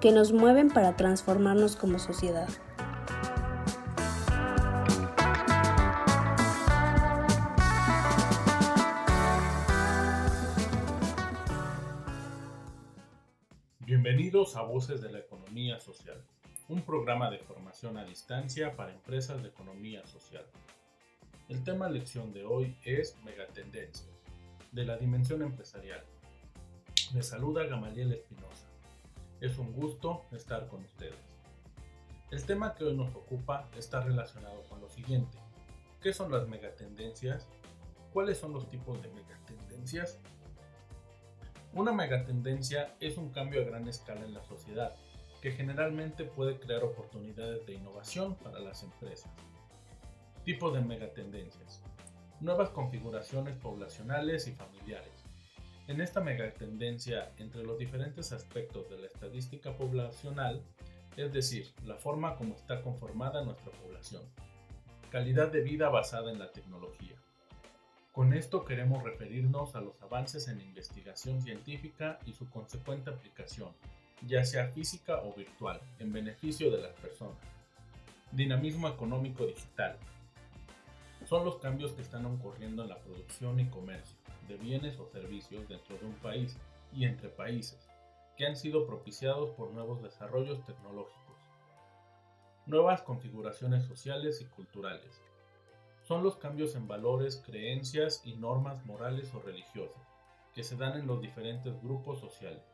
que nos mueven para transformarnos como sociedad. Bienvenidos a Voces de la Economía Social, un programa de formación a distancia para empresas de economía social. El tema lección de hoy es megatendencias, de la dimensión empresarial. Me saluda Gamaliel Espinosa. Es un gusto estar con ustedes. El tema que hoy nos ocupa está relacionado con lo siguiente. ¿Qué son las megatendencias? ¿Cuáles son los tipos de megatendencias? Una megatendencia es un cambio a gran escala en la sociedad, que generalmente puede crear oportunidades de innovación para las empresas. Tipo de megatendencias. Nuevas configuraciones poblacionales y familiares. En esta megatendencia, entre los diferentes aspectos de la estadística poblacional, es decir, la forma como está conformada nuestra población. Calidad de vida basada en la tecnología. Con esto queremos referirnos a los avances en investigación científica y su consecuente aplicación, ya sea física o virtual, en beneficio de las personas. Dinamismo económico digital, son los cambios que están ocurriendo en la producción y comercio de bienes o servicios dentro de un país y entre países, que han sido propiciados por nuevos desarrollos tecnológicos. Nuevas configuraciones sociales y culturales. Son los cambios en valores, creencias y normas morales o religiosas que se dan en los diferentes grupos sociales.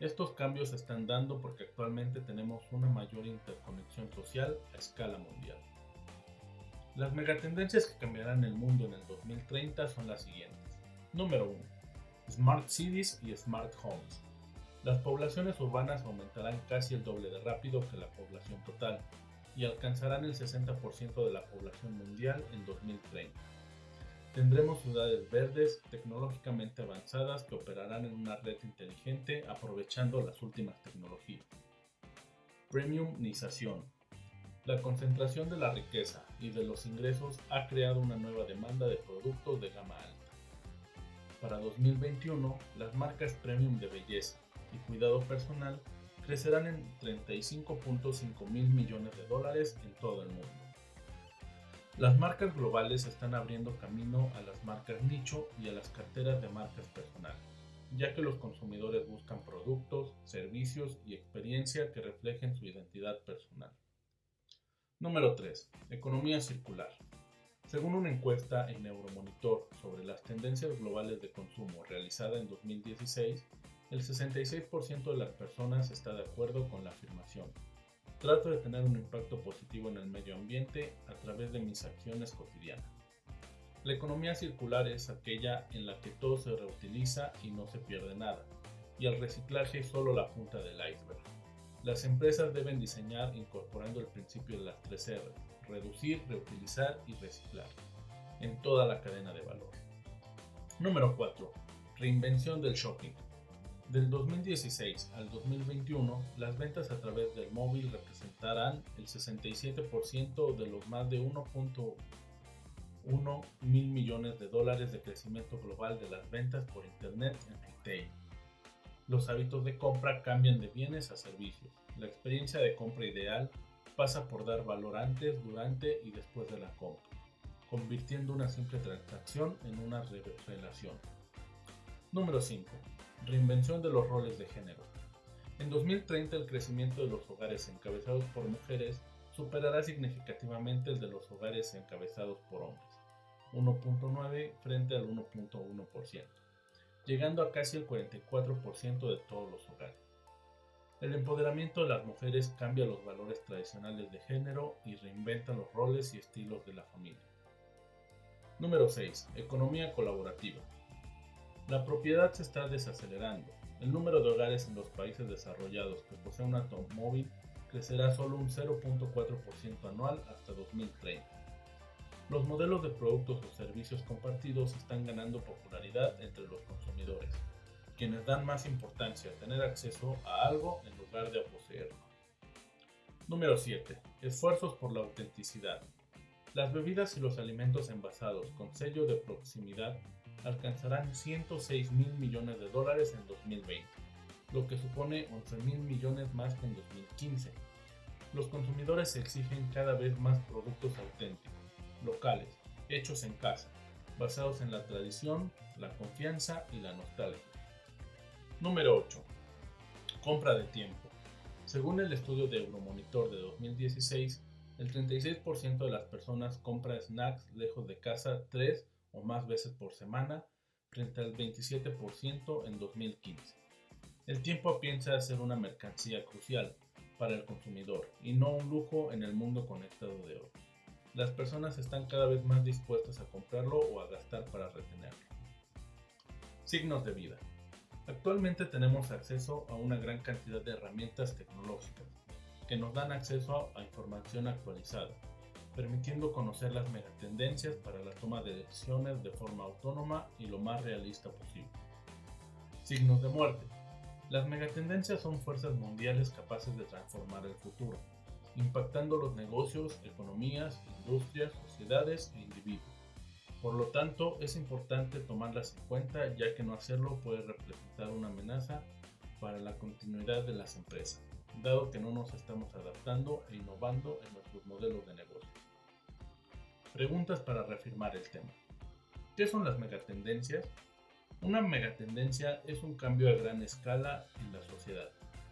Estos cambios se están dando porque actualmente tenemos una mayor interconexión social a escala mundial. Las megatendencias que cambiarán el mundo en el 2030 son las siguientes. Número 1. Smart Cities y Smart Homes. Las poblaciones urbanas aumentarán casi el doble de rápido que la población total y alcanzarán el 60% de la población mundial en 2030. Tendremos ciudades verdes tecnológicamente avanzadas que operarán en una red inteligente aprovechando las últimas tecnologías. Premiumización la concentración de la riqueza y de los ingresos ha creado una nueva demanda de productos de gama alta. Para 2021, las marcas premium de belleza y cuidado personal crecerán en 35.5 mil millones de dólares en todo el mundo. Las marcas globales están abriendo camino a las marcas nicho y a las carteras de marcas personales, ya que los consumidores buscan productos, servicios y experiencia que reflejen su identidad personal. Número 3. Economía circular. Según una encuesta en Euromonitor sobre las tendencias globales de consumo realizada en 2016, el 66% de las personas está de acuerdo con la afirmación. Trato de tener un impacto positivo en el medio ambiente a través de mis acciones cotidianas. La economía circular es aquella en la que todo se reutiliza y no se pierde nada, y el reciclaje es solo la punta del iceberg. Las empresas deben diseñar incorporando el principio de las tres R, reducir, reutilizar y reciclar, en toda la cadena de valor. Número 4. Reinvención del shopping. Del 2016 al 2021, las ventas a través del móvil representarán el 67% de los más de 1.1 mil millones de dólares de crecimiento global de las ventas por Internet en retail. Los hábitos de compra cambian de bienes a servicios. La experiencia de compra ideal pasa por dar valor antes, durante y después de la compra, convirtiendo una simple transacción en una relación. Número 5. Reinvención de los roles de género. En 2030 el crecimiento de los hogares encabezados por mujeres superará significativamente el de los hogares encabezados por hombres, 1.9 frente al 1.1% llegando a casi el 44% de todos los hogares. El empoderamiento de las mujeres cambia los valores tradicionales de género y reinventa los roles y estilos de la familia. Número 6. Economía colaborativa. La propiedad se está desacelerando. El número de hogares en los países desarrollados que poseen un automóvil crecerá solo un 0.4% anual hasta 2030. Los modelos de productos o servicios compartidos están ganando popularidad entre los consumidores, quienes dan más importancia a tener acceso a algo en lugar de a poseerlo. Número 7. Esfuerzos por la autenticidad. Las bebidas y los alimentos envasados con sello de proximidad alcanzarán 106 mil millones de dólares en 2020, lo que supone 11 mil millones más que en 2015. Los consumidores exigen cada vez más productos auténticos locales, hechos en casa, basados en la tradición, la confianza y la nostalgia. Número 8. Compra de tiempo. Según el estudio de Euromonitor de 2016, el 36% de las personas compra snacks lejos de casa tres o más veces por semana, frente al 27% en 2015. El tiempo piensa ser una mercancía crucial para el consumidor y no un lujo en el mundo conectado de hoy las personas están cada vez más dispuestas a comprarlo o a gastar para retenerlo. Signos de vida. Actualmente tenemos acceso a una gran cantidad de herramientas tecnológicas que nos dan acceso a información actualizada, permitiendo conocer las megatendencias para la toma de decisiones de forma autónoma y lo más realista posible. Signos de muerte. Las megatendencias son fuerzas mundiales capaces de transformar el futuro impactando los negocios, economías, industrias, sociedades e individuos. Por lo tanto, es importante tomarlas en cuenta ya que no hacerlo puede representar una amenaza para la continuidad de las empresas, dado que no nos estamos adaptando e innovando en nuestros modelos de negocio. Preguntas para reafirmar el tema. ¿Qué son las megatendencias? Una megatendencia es un cambio a gran escala en la sociedad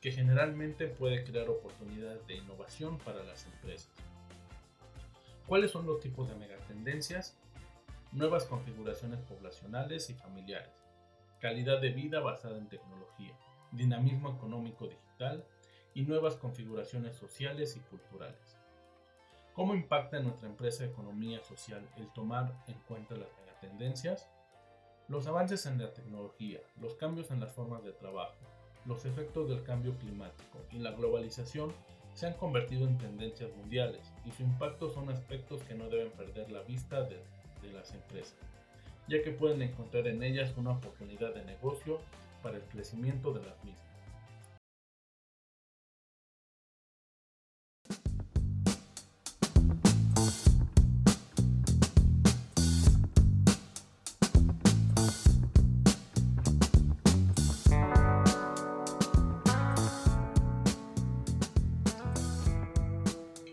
que generalmente puede crear oportunidades de innovación para las empresas. ¿Cuáles son los tipos de megatendencias? Nuevas configuraciones poblacionales y familiares, calidad de vida basada en tecnología, dinamismo económico digital y nuevas configuraciones sociales y culturales. ¿Cómo impacta en nuestra empresa economía social el tomar en cuenta las megatendencias? Los avances en la tecnología, los cambios en las formas de trabajo, los efectos del cambio climático y la globalización se han convertido en tendencias mundiales y su impacto son aspectos que no deben perder la vista de, las empresas, ya que pueden encontrar en ellas una oportunidad de negocio para el crecimiento de las mismas.